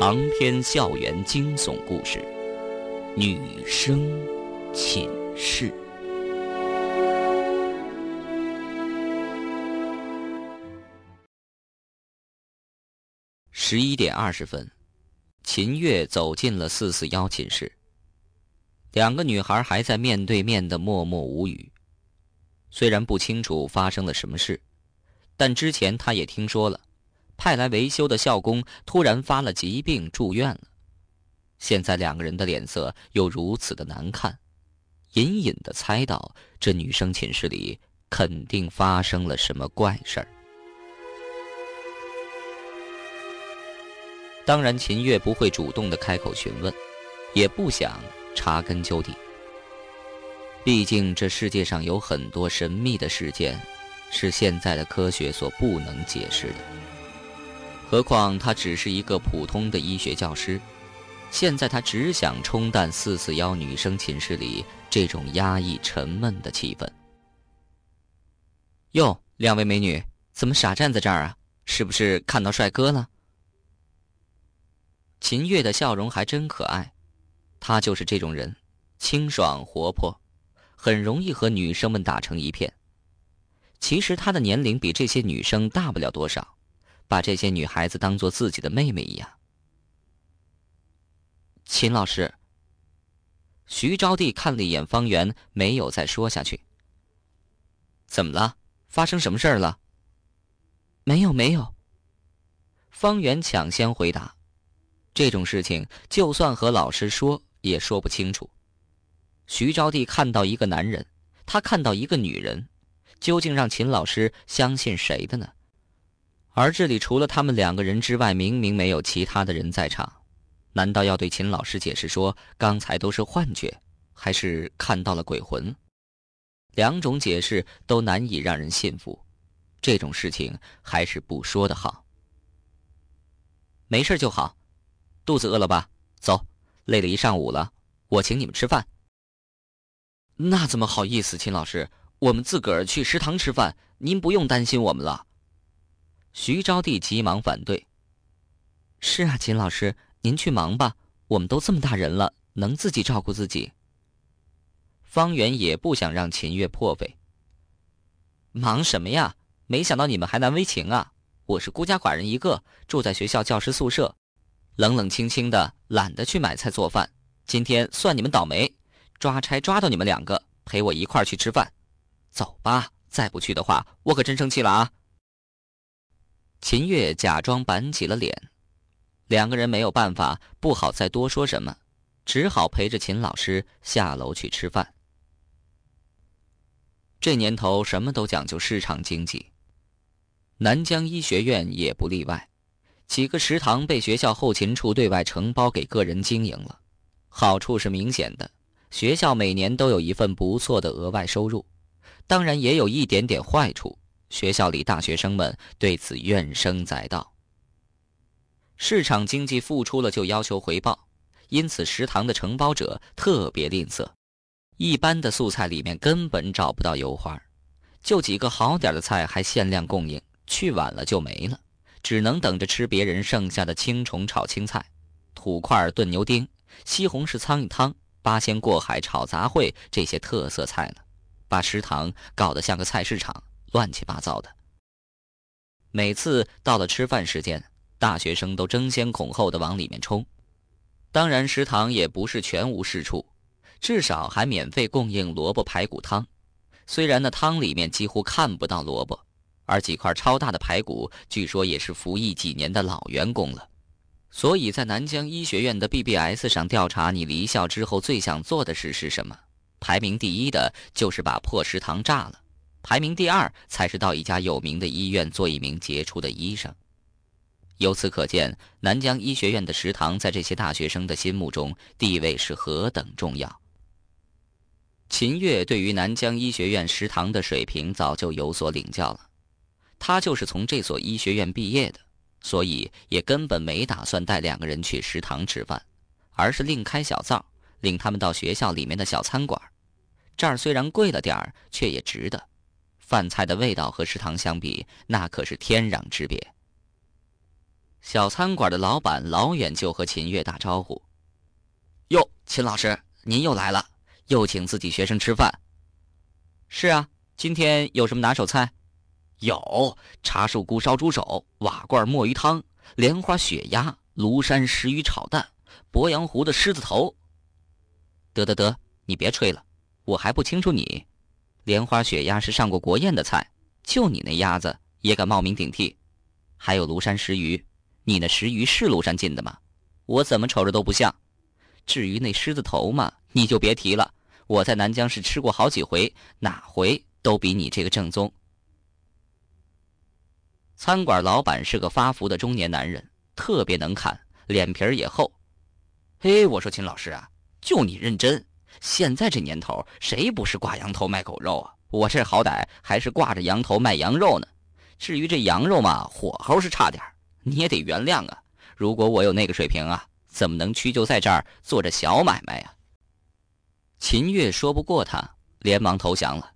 长篇校园惊悚故事，女生寝室。十一点二十分，秦月走进了四四幺寝室。两个女孩还在面对面的默默无语。虽然不清楚发生了什么事，但之前她也听说了。派来维修的校工突然发了疾病住院了，现在两个人的脸色又如此的难看，隐隐的猜到这女生寝室里肯定发生了什么怪事儿。当然，秦月不会主动的开口询问，也不想查根究底。毕竟这世界上有很多神秘的事件，是现在的科学所不能解释的。何况他只是一个普通的医学教师，现在他只想冲淡四四幺女生寝室里这种压抑沉闷的气氛。哟，两位美女，怎么傻站在这儿啊？是不是看到帅哥了？秦月的笑容还真可爱，她就是这种人，清爽活泼，很容易和女生们打成一片。其实她的年龄比这些女生大不了多少。把这些女孩子当做自己的妹妹一样。秦老师，徐招娣看了一眼方圆，没有再说下去。怎么了？发生什么事儿了？没有，没有。方圆抢先回答：“这种事情，就算和老师说，也说不清楚。”徐招娣看到一个男人，他看到一个女人，究竟让秦老师相信谁的呢？而这里除了他们两个人之外，明明没有其他的人在场，难道要对秦老师解释说刚才都是幻觉，还是看到了鬼魂？两种解释都难以让人信服，这种事情还是不说的好。没事就好，肚子饿了吧？走，累了一上午了，我请你们吃饭。那怎么好意思，秦老师，我们自个儿去食堂吃饭，您不用担心我们了。徐招娣急忙反对：“是啊，秦老师，您去忙吧，我们都这么大人了，能自己照顾自己。”方圆也不想让秦月破费。忙什么呀？没想到你们还难为情啊！我是孤家寡人一个，住在学校教师宿舍，冷冷清清的，懒得去买菜做饭。今天算你们倒霉，抓差抓到你们两个，陪我一块儿去吃饭。走吧，再不去的话，我可真生气了啊！秦月假装板起了脸，两个人没有办法，不好再多说什么，只好陪着秦老师下楼去吃饭。这年头什么都讲究市场经济，南疆医学院也不例外，几个食堂被学校后勤处对外承包给个人经营了，好处是明显的，学校每年都有一份不错的额外收入，当然也有一点点坏处。学校里大学生们对此怨声载道。市场经济付出了就要求回报，因此食堂的承包者特别吝啬，一般的素菜里面根本找不到油花，就几个好点的菜还限量供应，去晚了就没了，只能等着吃别人剩下的青虫炒青菜、土块炖牛丁、西红柿苍蝇汤、八仙过海炒杂烩这些特色菜了，把食堂搞得像个菜市场。乱七八糟的。每次到了吃饭时间，大学生都争先恐后的往里面冲。当然，食堂也不是全无是处，至少还免费供应萝卜排骨汤。虽然那汤里面几乎看不到萝卜，而几块超大的排骨，据说也是服役几年的老员工了。所以在南疆医学院的 BBS 上调查，你离校之后最想做的事是什么？排名第一的就是把破食堂炸了。排名第二才是到一家有名的医院做一名杰出的医生。由此可见，南疆医学院的食堂在这些大学生的心目中地位是何等重要。秦月对于南疆医学院食堂的水平早就有所领教了，他就是从这所医学院毕业的，所以也根本没打算带两个人去食堂吃饭，而是另开小灶，领他们到学校里面的小餐馆。这儿虽然贵了点儿，却也值得。饭菜的味道和食堂相比，那可是天壤之别。小餐馆的老板老远就和秦月打招呼：“哟，秦老师，您又来了，又请自己学生吃饭。”“是啊，今天有什么拿手菜？”“有茶树菇烧猪手、瓦罐墨鱼汤、莲花雪鸭、庐山石鱼炒蛋、鄱阳湖的狮子头。”“得得得，你别吹了，我还不清楚你。莲花雪鸭是上过国宴的菜，就你那鸭子也敢冒名顶替？还有庐山石鱼。”你那石鱼是庐山进的吗？我怎么瞅着都不像。至于那狮子头嘛，你就别提了。我在南疆是吃过好几回，哪回都比你这个正宗。餐馆老板是个发福的中年男人，特别能侃，脸皮儿也厚。嘿，我说秦老师啊，就你认真。现在这年头，谁不是挂羊头卖狗肉啊？我这好歹还是挂着羊头卖羊肉呢。至于这羊肉嘛，火候是差点。你也得原谅啊！如果我有那个水平啊，怎么能屈就在这儿做着小买卖呀？秦月说不过他，连忙投降了。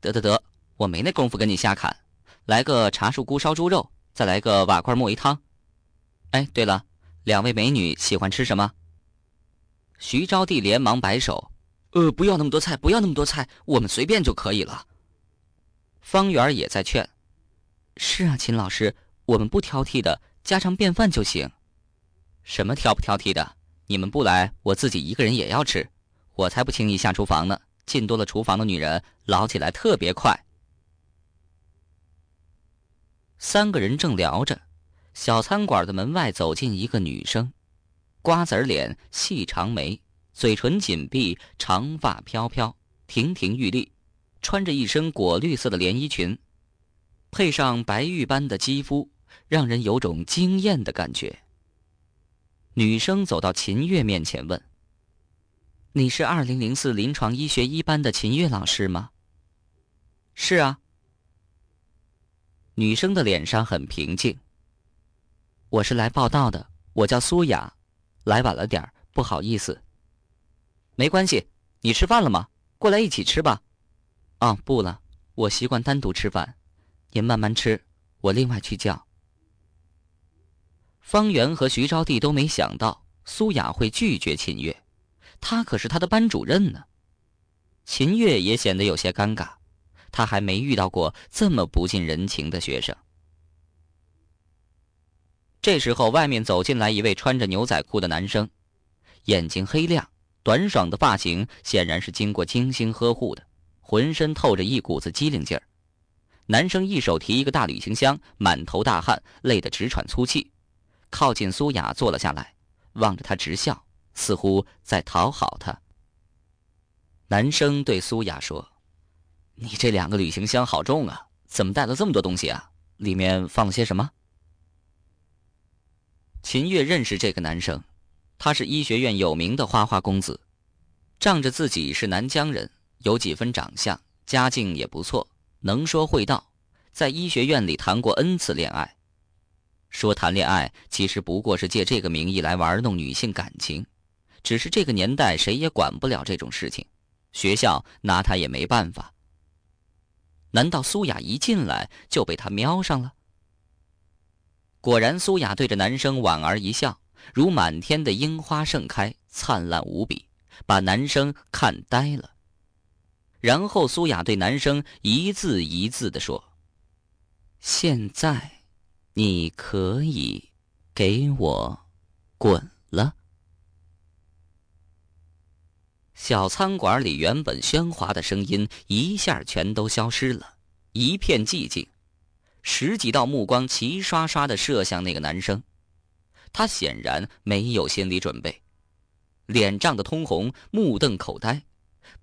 得得得，我没那功夫跟你瞎侃，来个茶树菇烧猪肉，再来个瓦罐墨鱼汤。哎，对了，两位美女喜欢吃什么？徐招娣连忙摆手：“呃，不要那么多菜，不要那么多菜，我们随便就可以了。”方圆也在劝：“是啊，秦老师。”我们不挑剔的，家常便饭就行。什么挑不挑剔的？你们不来，我自己一个人也要吃。我才不轻易下厨房呢。进多了厨房的女人，老起来特别快。三个人正聊着，小餐馆的门外走进一个女生，瓜子脸、细长眉，嘴唇紧闭，长发飘飘，亭亭玉立，穿着一身果绿色的连衣裙。配上白玉般的肌肤，让人有种惊艳的感觉。女生走到秦月面前问：“你是二零零四临床医学一班的秦月老师吗？”“是啊。”女生的脸上很平静。“我是来报道的，我叫苏雅，来晚了点，不好意思。”“没关系，你吃饭了吗？过来一起吃吧。”“哦，不了，我习惯单独吃饭。”您慢慢吃，我另外去叫。方圆和徐招娣都没想到苏雅会拒绝秦月，她可是他的班主任呢。秦月也显得有些尴尬，他还没遇到过这么不近人情的学生。这时候，外面走进来一位穿着牛仔裤的男生，眼睛黑亮，短爽的发型显然是经过精心呵护的，浑身透着一股子机灵劲儿。男生一手提一个大旅行箱，满头大汗，累得直喘粗气，靠近苏雅坐了下来，望着她直笑，似乎在讨好她。男生对苏雅说：“你这两个旅行箱好重啊，怎么带了这么多东西啊？里面放了些什么？”秦月认识这个男生，他是医学院有名的花花公子，仗着自己是南疆人，有几分长相，家境也不错。能说会道，在医学院里谈过 N 次恋爱。说谈恋爱，其实不过是借这个名义来玩弄女性感情。只是这个年代谁也管不了这种事情，学校拿他也没办法。难道苏雅一进来就被他瞄上了？果然，苏雅对着男生莞尔一笑，如满天的樱花盛开，灿烂无比，把男生看呆了。然后，苏雅对男生一字一字的说：“现在，你可以给我滚了。”小餐馆里原本喧哗的声音一下全都消失了，一片寂静。十几道目光齐刷刷的射向那个男生，他显然没有心理准备，脸涨得通红，目瞪口呆。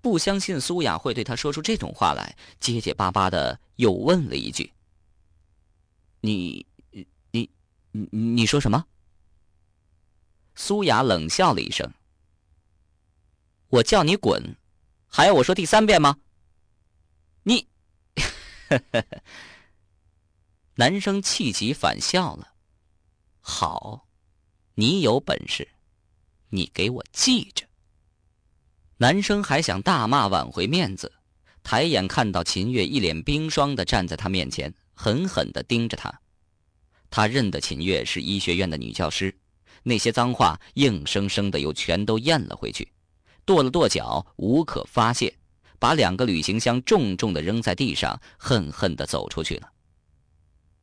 不相信苏雅会对他说出这种话来，结结巴巴的又问了一句：“你，你，你，你说什么？”苏雅冷笑了一声：“我叫你滚，还要我说第三遍吗？”你，呵呵呵男生气急反笑了：“好，你有本事，你给我记着。”男生还想大骂挽回面子，抬眼看到秦月一脸冰霜的站在他面前，狠狠的盯着他。他认得秦月是医学院的女教师，那些脏话硬生生的又全都咽了回去，跺了跺脚，无可发泄，把两个旅行箱重重的扔在地上，恨恨的走出去了。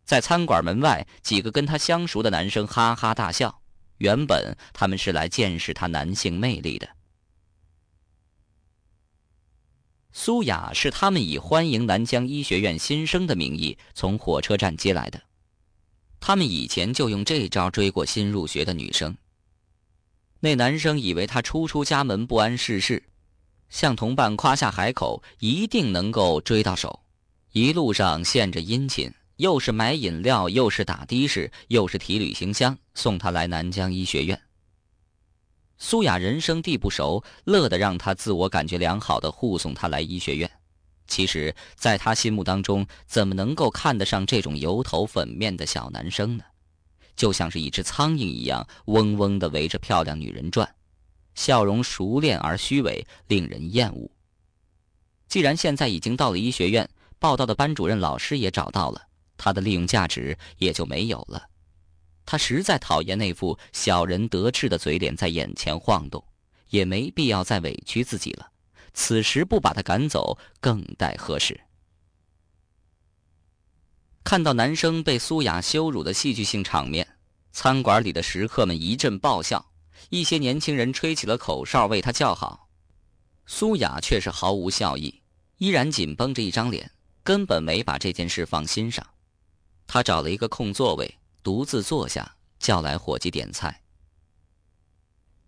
在餐馆门外，几个跟他相熟的男生哈哈大笑，原本他们是来见识他男性魅力的。苏雅是他们以欢迎南疆医学院新生的名义从火车站接来的。他们以前就用这招追过新入学的女生。那男生以为他初出家门不谙世事，向同伴夸下海口，一定能够追到手。一路上献着殷勤，又是买饮料，又是打的士，又是提旅行箱，送他来南疆医学院。苏雅人生地不熟，乐得让他自我感觉良好的护送他来医学院。其实，在他心目当中，怎么能够看得上这种油头粉面的小男生呢？就像是一只苍蝇一样，嗡嗡地围着漂亮女人转，笑容熟练而虚伪，令人厌恶。既然现在已经到了医学院，报道的班主任老师也找到了，他的利用价值也就没有了。他实在讨厌那副小人得志的嘴脸在眼前晃动，也没必要再委屈自己了。此时不把他赶走，更待何时？看到男生被苏雅羞辱的戏剧性场面，餐馆里的食客们一阵爆笑，一些年轻人吹起了口哨为他叫好。苏雅却是毫无笑意，依然紧绷着一张脸，根本没把这件事放心上。他找了一个空座位，独自坐下，叫来伙计点菜。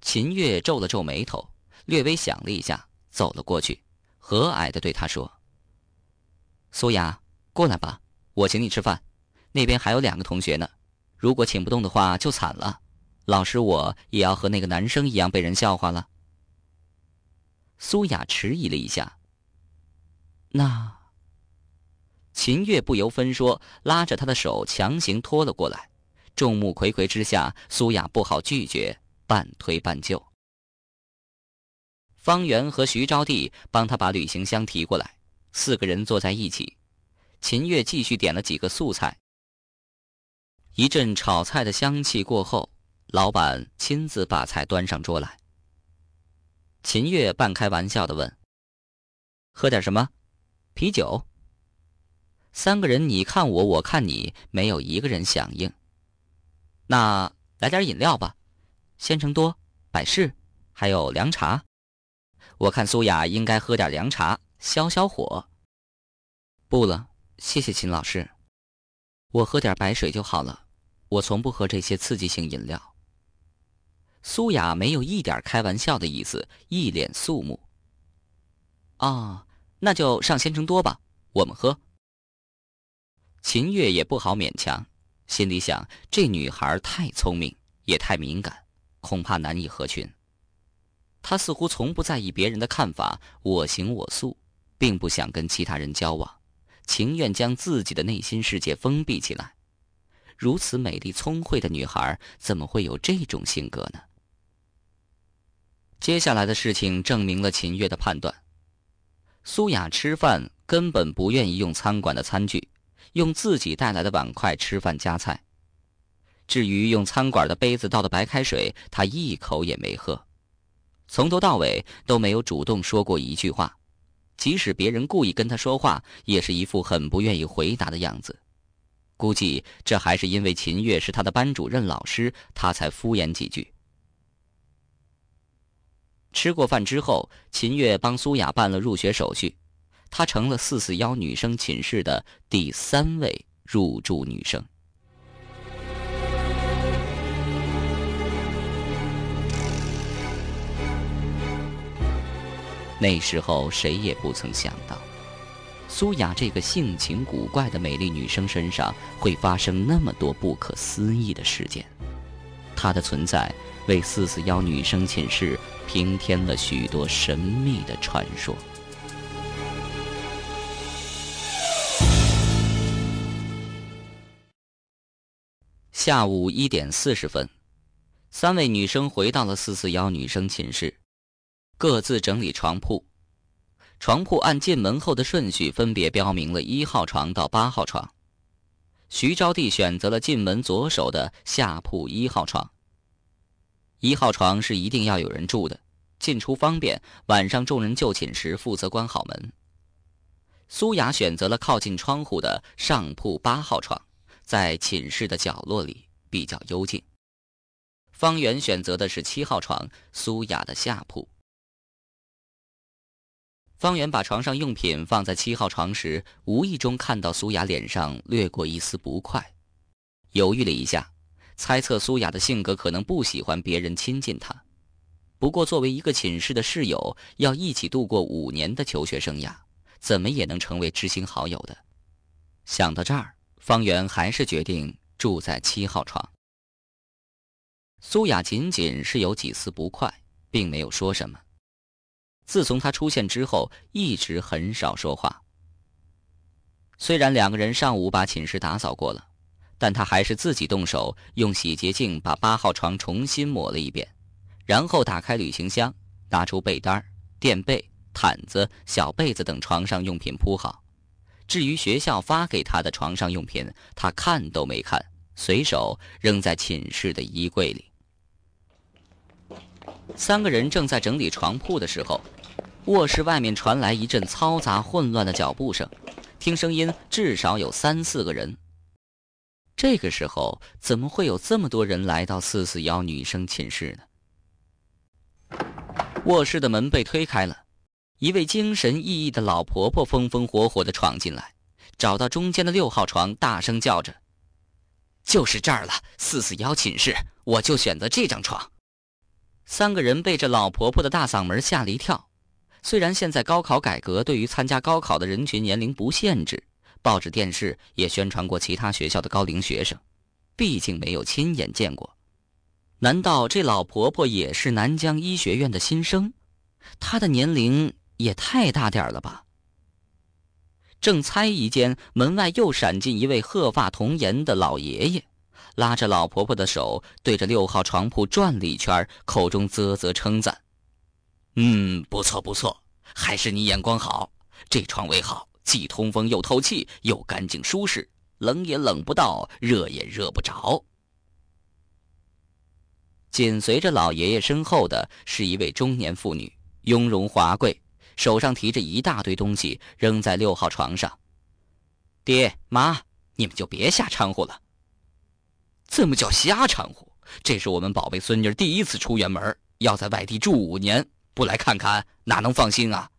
秦月皱了皱眉头，略微想了一下。走了过去，和蔼的对他说：“苏雅，过来吧，我请你吃饭。那边还有两个同学呢，如果请不动的话就惨了，老师我也要和那个男生一样被人笑话了。”苏雅迟疑了一下。那秦月不由分说，拉着他的手强行拖了过来。众目睽睽之下，苏雅不好拒绝，半推半就。方圆和徐招娣帮他把旅行箱提过来，四个人坐在一起。秦月继续点了几个素菜。一阵炒菜的香气过后，老板亲自把菜端上桌来。秦月半开玩笑的问：“喝点什么？啤酒？”三个人你看我，我看你，没有一个人响应。那来点饮料吧，鲜橙多、百事，还有凉茶。我看苏雅应该喝点凉茶消消火。不了，谢谢秦老师，我喝点白水就好了。我从不喝这些刺激性饮料。苏雅没有一点开玩笑的意思，一脸肃穆。啊，那就上鲜橙多吧，我们喝。秦月也不好勉强，心里想：这女孩太聪明，也太敏感，恐怕难以合群。她似乎从不在意别人的看法，我行我素，并不想跟其他人交往，情愿将自己的内心世界封闭起来。如此美丽聪慧的女孩，怎么会有这种性格呢？接下来的事情证明了秦月的判断。苏雅吃饭根本不愿意用餐馆的餐具，用自己带来的碗筷吃饭夹菜。至于用餐馆的杯子倒的白开水，他一口也没喝。从头到尾都没有主动说过一句话，即使别人故意跟他说话，也是一副很不愿意回答的样子。估计这还是因为秦月是他的班主任老师，他才敷衍几句。吃过饭之后，秦月帮苏雅办了入学手续，她成了四四幺女生寝室的第三位入住女生。那时候谁也不曾想到，苏雅这个性情古怪的美丽女生身上会发生那么多不可思议的事件。她的存在为四四幺女生寝室平添了许多神秘的传说。下午一点四十分，三位女生回到了四四幺女生寝室。各自整理床铺，床铺按进门后的顺序分别标明了一号床到八号床。徐招娣选择了进门左手的下铺一号床。一号床是一定要有人住的，进出方便。晚上众人就寝时负责关好门。苏雅选择了靠近窗户的上铺八号床，在寝室的角落里比较幽静。方圆选择的是七号床，苏雅的下铺。方圆把床上用品放在七号床时，无意中看到苏雅脸上掠过一丝不快，犹豫了一下。猜测苏雅的性格可能不喜欢别人亲近她，不过作为一个寝室的室友，要一起度过五年的求学生涯，怎么也能成为知心好友的。想到这儿，方圆还是决定住在七号床。苏雅仅仅是有几丝不快，并没有说什么。自从他出现之后，一直很少说话。虽然两个人上午把寝室打扫过了。但他还是自己动手用洗洁精把八号床重新抹了一遍，然后打开旅行箱，拿出被单、垫被、毯子、小被子等床上用品铺好。至于学校发给他的床上用品，他看都没看，随手扔在寝室的衣柜里。三个人正在整理床铺的时候，卧室外面传来一阵嘈杂混乱的脚步声，听声音至少有三四个人。这个时候，怎么会有这么多人来到四四幺女生寝室呢？卧室的门被推开了，一位精神奕奕的老婆婆风风火火的闯进来，找到中间的六号床，大声叫着：“就是这儿了，四四幺寝室，我就选择这张床。”三个人被这老婆婆的大嗓门吓了一跳。虽然现在高考改革对于参加高考的人群年龄不限制。报纸、电视也宣传过其他学校的高龄学生，毕竟没有亲眼见过。难道这老婆婆也是南疆医学院的新生？她的年龄也太大点了吧？正猜疑间，门外又闪进一位鹤发童颜的老爷爷，拉着老婆婆的手，对着六号床铺转了一圈，口中啧啧称赞：“嗯，不错不错，还是你眼光好，这床位好。”既通风又透气，又干净舒适，冷也冷不到，热也热不着。紧随着老爷爷身后的是一位中年妇女，雍容华贵，手上提着一大堆东西，扔在六号床上。爹妈，你们就别瞎掺和了。怎么叫瞎掺和？这是我们宝贝孙女第一次出远门，要在外地住五年，不来看看哪能放心啊？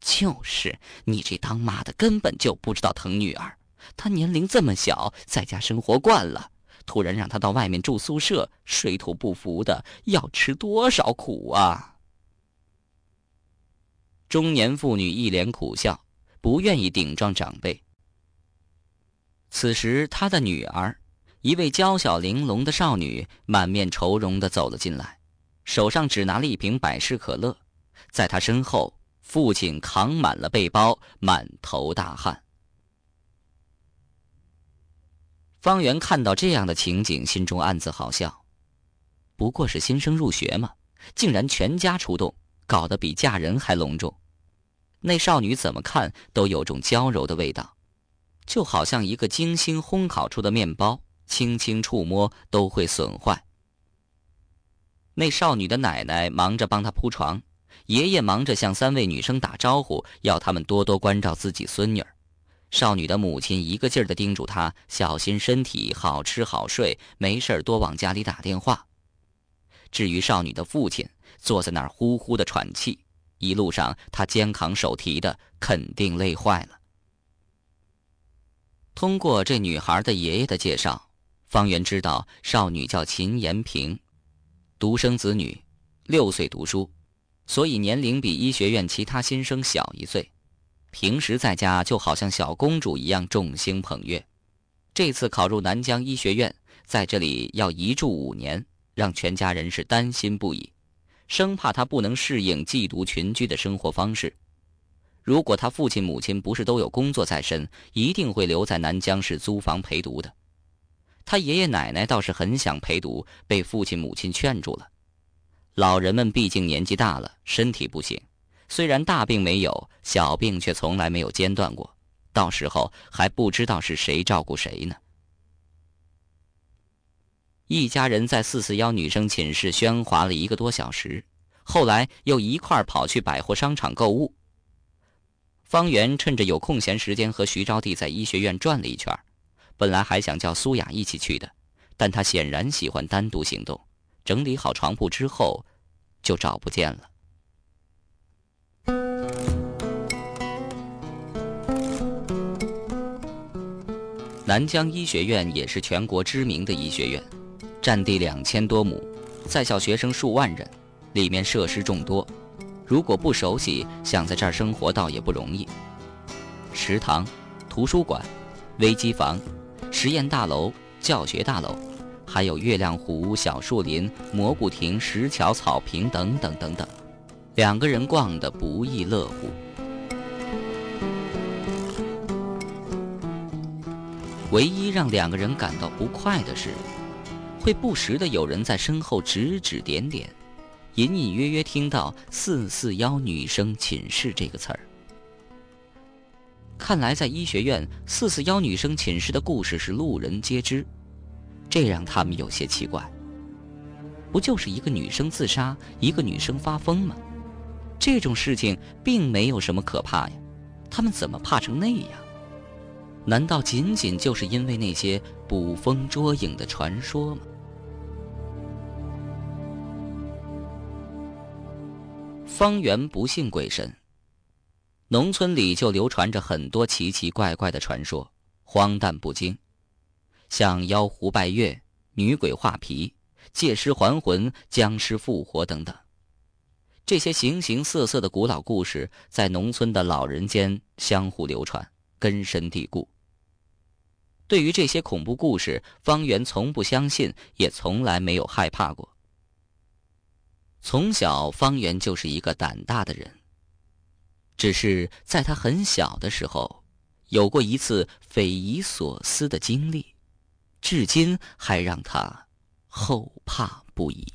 就是你这当妈的根本就不知道疼女儿，她年龄这么小，在家生活惯了，突然让她到外面住宿舍，水土不服的，要吃多少苦啊！中年妇女一脸苦笑，不愿意顶撞长辈。此时，她的女儿，一位娇小玲珑的少女，满面愁容的走了进来，手上只拿了一瓶百事可乐，在她身后。父亲扛满了背包，满头大汗。方圆看到这样的情景，心中暗自好笑。不过是新生入学嘛，竟然全家出动，搞得比嫁人还隆重。那少女怎么看都有种娇柔的味道，就好像一个精心烘烤出的面包，轻轻触摸都会损坏。那少女的奶奶忙着帮她铺床。爷爷忙着向三位女生打招呼，要他们多多关照自己孙女儿。少女的母亲一个劲儿地叮嘱她小心身体，好吃好睡，没事多往家里打电话。至于少女的父亲，坐在那儿呼呼的喘气，一路上他肩扛手提的，肯定累坏了。通过这女孩的爷爷的介绍，方圆知道少女叫秦延平，独生子女，六岁读书。所以年龄比医学院其他新生小一岁，平时在家就好像小公主一样众星捧月。这次考入南疆医学院，在这里要一住五年，让全家人是担心不已，生怕他不能适应寄读群居的生活方式。如果他父亲母亲不是都有工作在身，一定会留在南疆市租房陪读的。他爷爷奶奶倒是很想陪读，被父亲母亲劝住了。老人们毕竟年纪大了，身体不行。虽然大病没有，小病却从来没有间断过，到时候还不知道是谁照顾谁呢。一家人在四四幺女生寝室喧哗了一个多小时，后来又一块跑去百货商场购物。方圆趁着有空闲时间和徐招娣在医学院转了一圈，本来还想叫苏雅一起去的，但她显然喜欢单独行动。整理好床铺之后，就找不见了。南疆医学院也是全国知名的医学院，占地两千多亩，在校学生数万人，里面设施众多。如果不熟悉，想在这儿生活倒也不容易。食堂、图书馆、微机房、实验大楼、教学大楼，还有月亮湖、小树林、蘑菇亭、石桥、草坪等等等等，两个人逛得不亦乐乎。唯一让两个人感到不快的是，会不时的有人在身后指指点点。隐隐约约听到“四四幺女生寝室”这个词儿，看来在医学院“四四幺女生寝室”的故事是路人皆知，这让他们有些奇怪。不就是一个女生自杀，一个女生发疯吗？这种事情并没有什么可怕呀，他们怎么怕成那样？难道仅仅就是因为那些捕风捉影的传说吗？方圆不信鬼神。农村里就流传着很多奇奇怪怪的传说，荒诞不经，像妖狐拜月、女鬼画皮、借尸还魂、僵尸复活等等。这些形形色色的古老故事，在农村的老人间相互流传，根深蒂固。对于这些恐怖故事，方圆从不相信，也从来没有害怕过。从小，方圆就是一个胆大的人。只是在他很小的时候，有过一次匪夷所思的经历，至今还让他后怕不已。